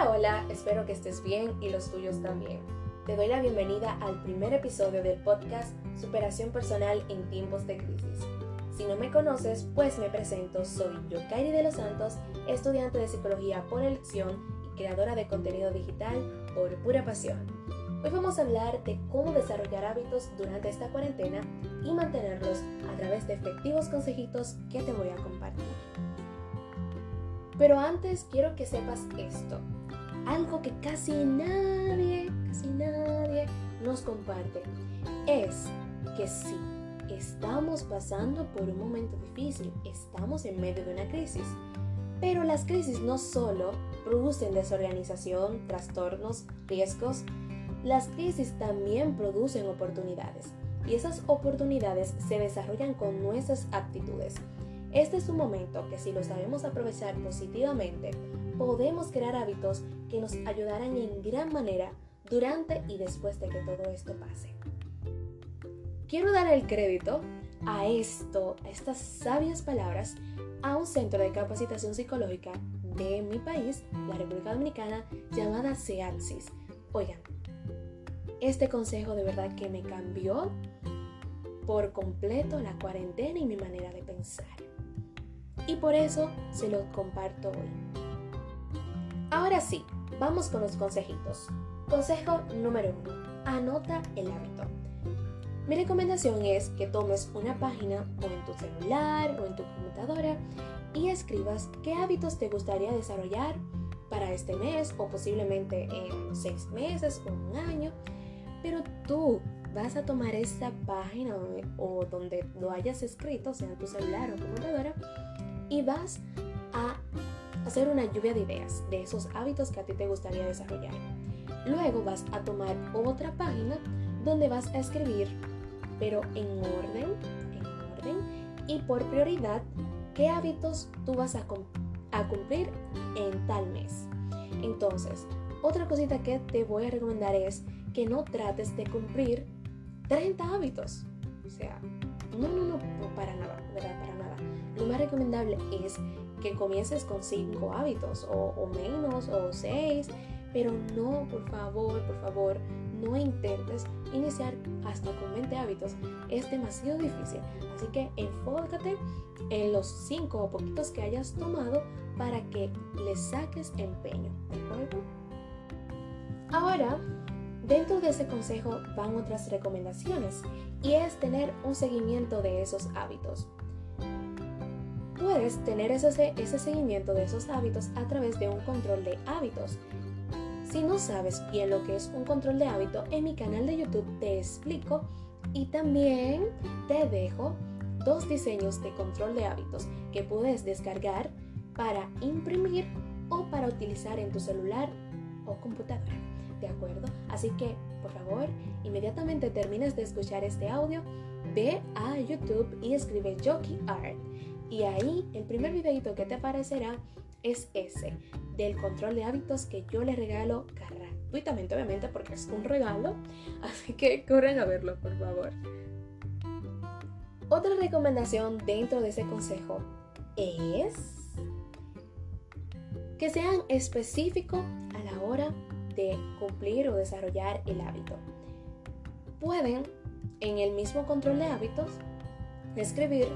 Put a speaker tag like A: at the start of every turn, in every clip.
A: Hola, hola, espero que estés bien y los tuyos también. Te doy la bienvenida al primer episodio del podcast Superación Personal en Tiempos de Crisis. Si no me conoces, pues me presento, soy Yokairi de los Santos, estudiante de psicología por elección y creadora de contenido digital por pura pasión. Hoy vamos a hablar de cómo desarrollar hábitos durante esta cuarentena y mantenerlos a través de efectivos consejitos que te voy a compartir. Pero antes quiero que sepas esto. Algo que casi nadie, casi nadie nos comparte. Es que sí, estamos pasando por un momento difícil, estamos en medio de una crisis. Pero las crisis no solo producen desorganización, trastornos, riesgos, las crisis también producen oportunidades y esas oportunidades se desarrollan con nuestras actitudes. Este es un momento que si lo sabemos aprovechar positivamente, podemos crear hábitos que nos ayudarán en gran manera durante y después de que todo esto pase. Quiero dar el crédito a esto, a estas sabias palabras, a un centro de capacitación psicológica de mi país, la República Dominicana, llamada SEATSIS. Oigan, este consejo de verdad que me cambió por completo la cuarentena y mi manera de pensar y por eso se los comparto hoy. Ahora sí, vamos con los consejitos. Consejo número uno, anota el hábito. Mi recomendación es que tomes una página o en tu celular o en tu computadora y escribas qué hábitos te gustaría desarrollar para este mes o posiblemente en seis meses o un año. Pero tú vas a tomar esta página o, donde lo hayas escrito, sea en tu celular o computadora, y vas hacer una lluvia de ideas de esos hábitos que a ti te gustaría desarrollar. Luego vas a tomar otra página donde vas a escribir, pero en orden, en orden y por prioridad, qué hábitos tú vas a, cumplir en tal mes. Entonces, otra cosita que te voy a recomendar es que no trates de cumplir 30 hábitos. O sea, no, no, no, para nada, ¿verdad? Para nada. Lo más recomendable es que comiences con 5 hábitos o, menos o 6, pero no, por favor, por favor, no intentes iniciar hasta con 20 hábitos. Es demasiado difícil. Así que enfócate en los 5 o poquitos que hayas tomado para que le saques empeño. ¿De acuerdo? Ahora, dentro de ese consejo van otras recomendaciones y es tener un seguimiento de esos hábitos puedes tener ese, seguimiento de esos hábitos a través de un control de hábitos. Si no sabes bien lo que es un control de hábito, en mi canal de YouTube te explico y también te dejo dos diseños de control de hábitos que puedes descargar para imprimir o para utilizar en tu celular o computadora. ¿De acuerdo? Así que, por favor, inmediatamente termines de escuchar este audio, ve a YouTube y escribe Jockey Art y ahí el primer videito que te aparecerá es ese, del control de hábitos que yo les regalo gratuitamente, obviamente, porque es un regalo. Así que corren a verlo, por favor. Otra recomendación dentro de ese consejo es que sean específicos a la hora de cumplir o desarrollar el hábito. Pueden, en el mismo control de hábitos, escribir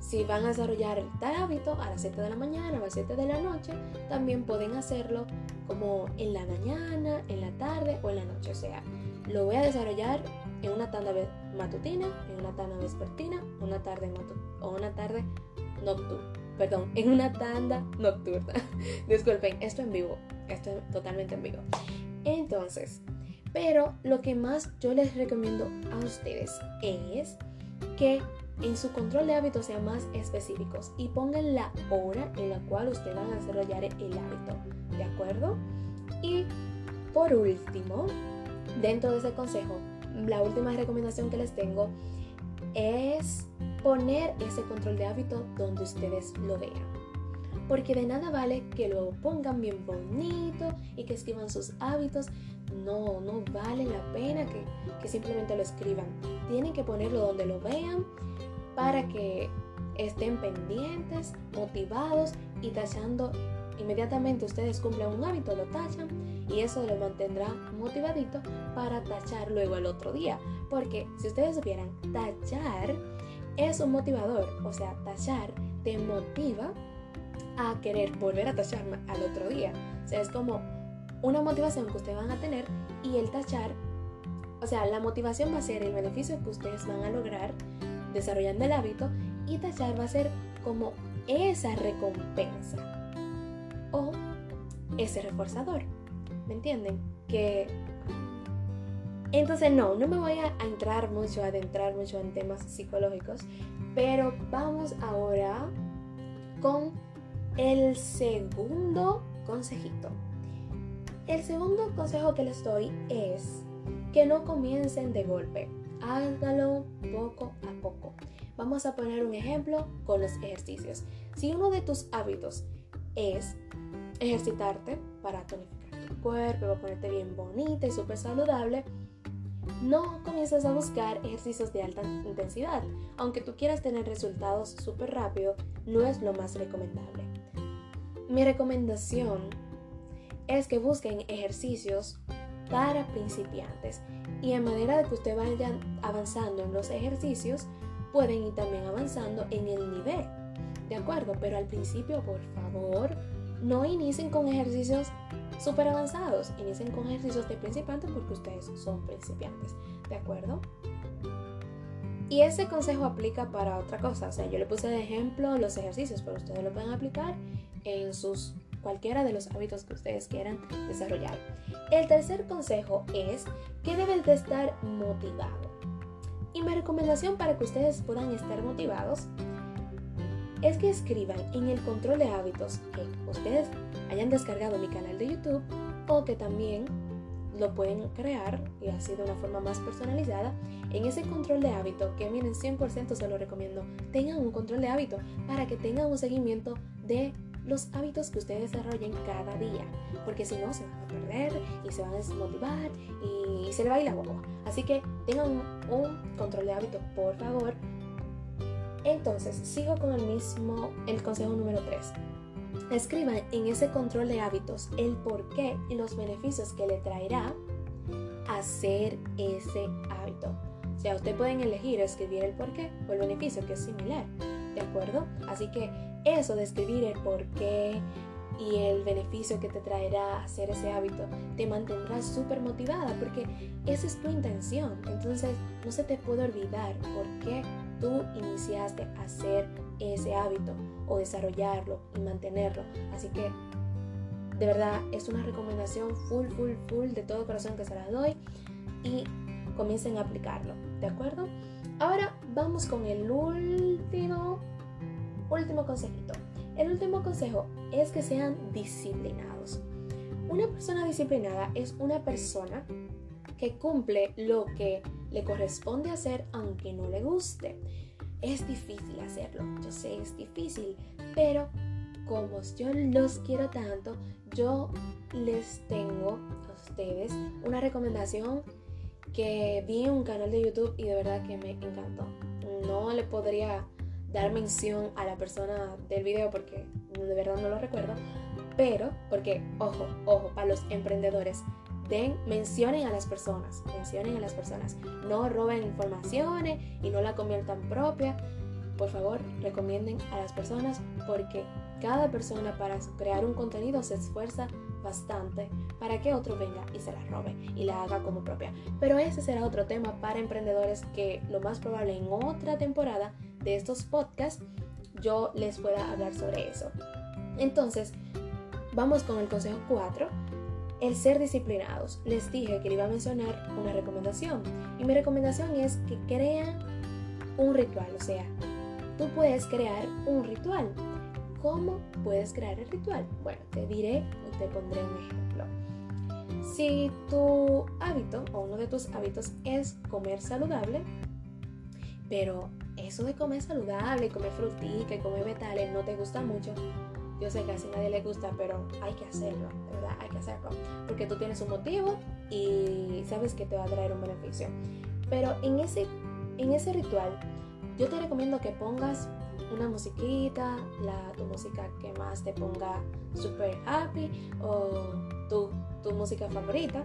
A: si van a desarrollar tal hábito a las 7 de la mañana o a las 7 de la noche, también pueden hacerlo como en la mañana, en la tarde o en la noche. O sea, lo voy a desarrollar en una tanda matutina, en una tanda vespertina, una tarde o una tarde nocturna. Perdón, en una tanda nocturna. Disculpen, esto en vivo. Esto es totalmente en vivo. Entonces, pero lo que más yo les recomiendo a ustedes es que en su control de hábitos sean más específicos y pongan la hora en la cual ustedes van a desarrollar el hábito, ¿de acuerdo? Y por último, dentro de ese consejo, la última recomendación que les tengo es poner ese control de hábito donde ustedes lo vean. Porque de nada vale que lo pongan bien bonito y que escriban sus hábitos. No, no vale la pena que, que simplemente lo escriban. Tienen que ponerlo donde lo vean para que estén pendientes, motivados y tachando inmediatamente ustedes cumplen un hábito, lo tachan y eso lo mantendrá motivadito para tachar luego el otro día. Porque si ustedes supieran, tachar es un motivador, o sea, tachar te motiva a querer volver a tachar al otro día. O sea, es como una motivación que ustedes van a tener y el tachar, o sea, la motivación va a ser el beneficio que ustedes van a lograr desarrollando el hábito y tachar va a ser como esa recompensa o ese reforzador. ¿Me entienden? Que entonces no, no me voy a entrar mucho, a adentrar mucho en temas psicológicos, pero vamos ahora con el segundo consejito. El segundo consejo que les doy es que no comiencen de golpe. Hágalo poco a poco. Vamos a poner un ejemplo con los ejercicios. Si uno de tus hábitos es ejercitarte para tonificar tu cuerpo, para ponerte bien bonita y súper saludable, no comiences a buscar ejercicios de alta intensidad. Aunque tú quieras tener resultados súper rápido, no es lo más recomendable. Mi recomendación es que busquen ejercicios para principiantes y en manera de que ustedes vayan avanzando en los ejercicios, pueden ir también avanzando en el nivel. ¿De acuerdo? Pero al principio, por favor, no inicien con ejercicios súper avanzados, inicien con ejercicios de principiantes porque ustedes son principiantes. ¿De acuerdo? Y ese consejo aplica para otra cosa. O sea, yo le puse de ejemplo los ejercicios, pero ustedes lo pueden aplicar en sus cualquiera de los hábitos que ustedes quieran desarrollar. El tercer consejo es que deben de estar motivados. Y mi recomendación para que ustedes puedan estar motivados es que escriban en el control de hábitos que ustedes hayan descargado mi canal de YouTube o que también lo pueden crear y así de una forma más personalizada. En ese control de hábito, que miren 100% se lo recomiendo, tengan un control de hábito para que tengan un seguimiento de los hábitos que ustedes desarrollen cada día, porque si no se van a perder y se van a desmotivar y se le va a ir la boba. Así que tengan un, control de hábito, por favor. Entonces, sigo con el mismo, el consejo número 3. Escriban en ese control de hábitos el porqué y los beneficios que le traerá hacer ese hábito. O sea, ustedes pueden elegir escribir el porqué o el beneficio que es similar. ¿De acuerdo? Así que eso de escribir el porqué y el beneficio que te traerá hacer ese hábito te mantendrá súper motivada porque esa es tu intención. Entonces no se te puede olvidar por qué tú iniciaste a hacer ese hábito o desarrollarlo y mantenerlo. Así que de verdad es una recomendación full, full, full de todo corazón que se la doy y comiencen a aplicarlo. ¿De acuerdo? Ahora vamos con el último último consejito. El último consejo es que sean disciplinados. Una persona disciplinada es una persona que cumple lo que le corresponde hacer aunque no le guste. Es difícil hacerlo, yo sé, es difícil, pero como yo los quiero tanto, yo les tengo a ustedes una recomendación que vi en un canal de YouTube y de verdad que me encantó. No le podría dar mención a la persona del video porque de verdad no lo recuerdo, pero porque, ojo, ojo, para los emprendedores, den, mencionen a las personas, mencionen a las personas, no roben informaciones y no la conviertan propia. Por favor, recomienden a las personas porque cada persona para crear un contenido se esfuerza bastante para que otro venga y se la robe y la haga como propia. Pero ese será otro tema para emprendedores que lo más probable en otra temporada de estos podcasts yo les pueda hablar sobre eso. Entonces, vamos con el consejo 4, el ser disciplinados. Les dije que le iba a mencionar una recomendación y mi recomendación es que crean un ritual, o sea, tú puedes crear un ritual. ¿Cómo puedes crear el ritual? Bueno, te diré o te pondré un ejemplo. Si tu hábito o uno de tus hábitos es comer saludable, pero eso de comer saludable, comer frutica comer vegetales no te gusta mucho, yo sé que casi nadie le gusta, pero hay que hacerlo, verdad, hay que hacerlo. Porque tú tienes un motivo y sabes que te va a traer un beneficio. Pero en ese, en ese ritual, yo te recomiendo que pongas una musiquita, la, tu música que más te ponga super happy o tu, tu música favorita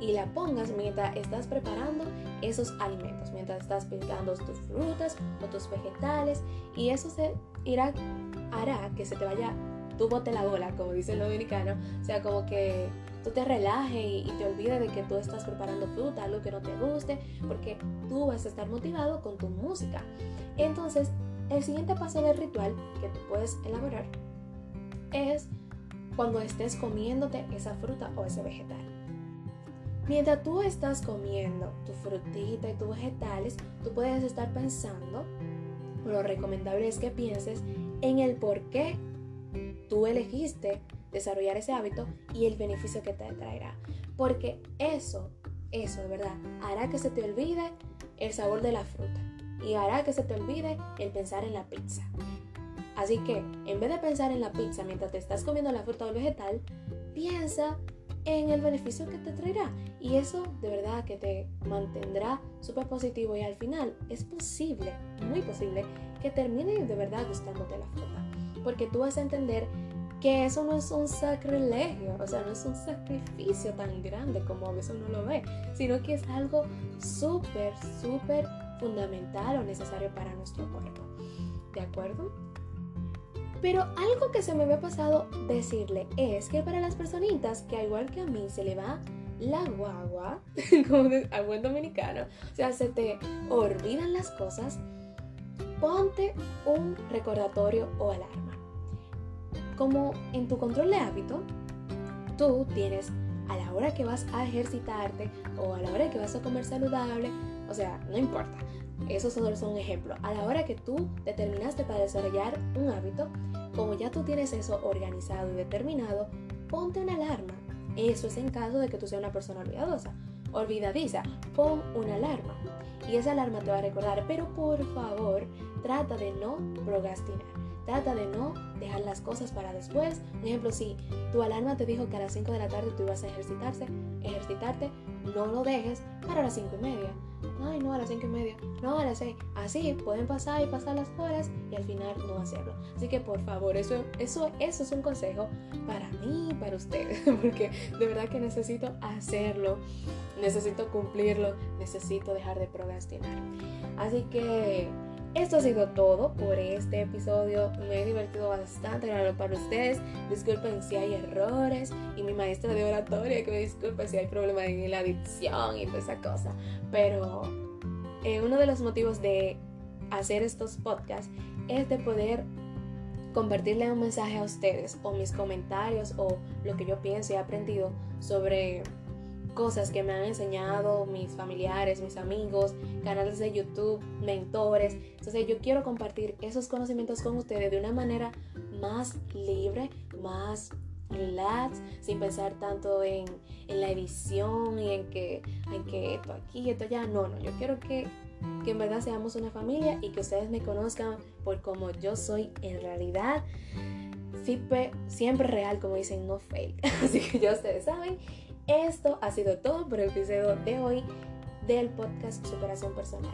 A: y la pongas mientras estás preparando esos alimentos, mientras estás picando tus frutas o tus vegetales y eso se irá, hará que se te vaya tu bote la bola, como dice el dominicano, o sea, como que tú te relajes y, te olvides de que tú estás preparando fruta, algo que no te guste, porque tú vas a estar motivado con tu música. Entonces, el siguiente paso del ritual que tú puedes elaborar es cuando estés comiéndote esa fruta o ese vegetal. Mientras tú estás comiendo tu frutita y tus vegetales, tú puedes estar pensando, lo recomendable es que pienses en el por qué tú elegiste desarrollar ese hábito y el beneficio que te traerá. Porque eso, eso de verdad, hará que se te olvide el sabor de la fruta y hará que se te olvide el pensar en la pizza. Así que, en vez de pensar en la pizza mientras te estás comiendo la fruta o el vegetal, piensa en el beneficio que te traerá. Y eso de verdad que te mantendrá súper positivo y al final es posible, muy posible, que termine de verdad gustándote la fruta. Porque tú vas a entender que eso no es un sacrilegio, o sea, no es un sacrificio tan grande como a veces uno lo ve, sino que es algo súper, súper fundamental o necesario para nuestro cuerpo. ¿De acuerdo? Pero algo que se me había pasado decirle es que para las personitas que al igual que a mí se le va la guagua, como a buen dominicano, o sea, se te olvidan las cosas, ponte un recordatorio o alarma. Como en tu control de hábito, tú tienes a la hora que vas a ejercitarte o a la hora que vas a comer saludable, o sea, no importa, eso solo es un ejemplo. A la hora que tú determinaste para desarrollar un hábito, como ya tú tienes eso organizado y determinado, ponte una alarma. Eso es en caso de que tú seas una persona olvidadosa. Olvidadiza, pon una alarma. Y esa alarma te va a recordar, pero por favor, trata de no procrastinar. Trata de no dejar las cosas para después. Por ejemplo, si tu alarma te dijo que a las 5 de la tarde tú ibas a ejercitarse, ejercitarte, no lo dejes para las 5 y media. Ay, no, a las 5 y media. No, a las 6. Así pueden pasar y pasar las horas y al final no hacerlo. Así que por favor, eso, eso, eso es un consejo para mí y para ustedes. Porque de verdad que necesito hacerlo. Necesito cumplirlo. Necesito dejar de procrastinar. Así que esto ha sido todo por este episodio. Me he divertido bastante para ustedes. Disculpen si hay errores y mi maestra de oratoria que me disculpe si hay problemas en la adicción y toda esa cosa. Pero eh, uno de los motivos de hacer estos podcasts es de poder compartirle un mensaje a ustedes o mis comentarios o lo que yo pienso y he aprendido sobre cosas que me han enseñado mis familiares, mis amigos, canales de YouTube, mentores. Entonces yo quiero compartir esos conocimientos con ustedes de una manera más libre, más relax, sin pensar tanto en, la edición y en que, en que esto aquí, esto allá. No, no, yo quiero que, que en verdad seamos una familia y que ustedes me conozcan por como yo soy en realidad. Siempre, siempre real, como dicen, no fake. Así que ya ustedes saben. Esto ha sido todo por el episodio de hoy del podcast Superación Personal.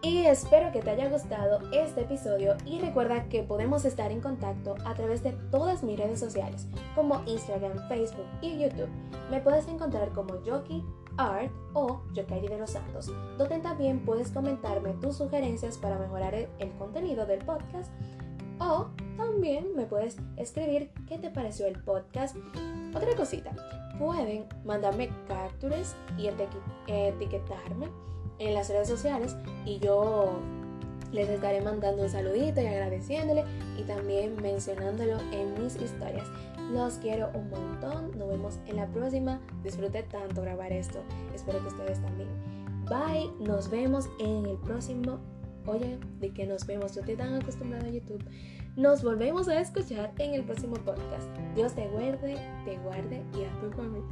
A: Y espero que te haya gustado este episodio y recuerda que podemos estar en contacto a través de todas mis redes sociales como Instagram, Facebook y YouTube. Me puedes encontrar como Yoki Art o Yokairi de los Santos, donde también puedes comentarme tus sugerencias para mejorar el contenido del podcast o también me puedes escribir qué te pareció el podcast. Otra cosita, pueden mandarme captures y etiquetarme en las redes sociales y yo les estaré mandando un saludito y agradeciéndole y también mencionándolo en mis historias. Los quiero un montón. Nos vemos en la próxima. Disfruté tanto grabar esto. Espero que ustedes también. Bye. Nos vemos en el próximo Oye, de que nos vemos, yo estoy tan acostumbrado a YouTube. Nos volvemos a escuchar en el próximo podcast. Dios te guarde, te guarde y a tu familia.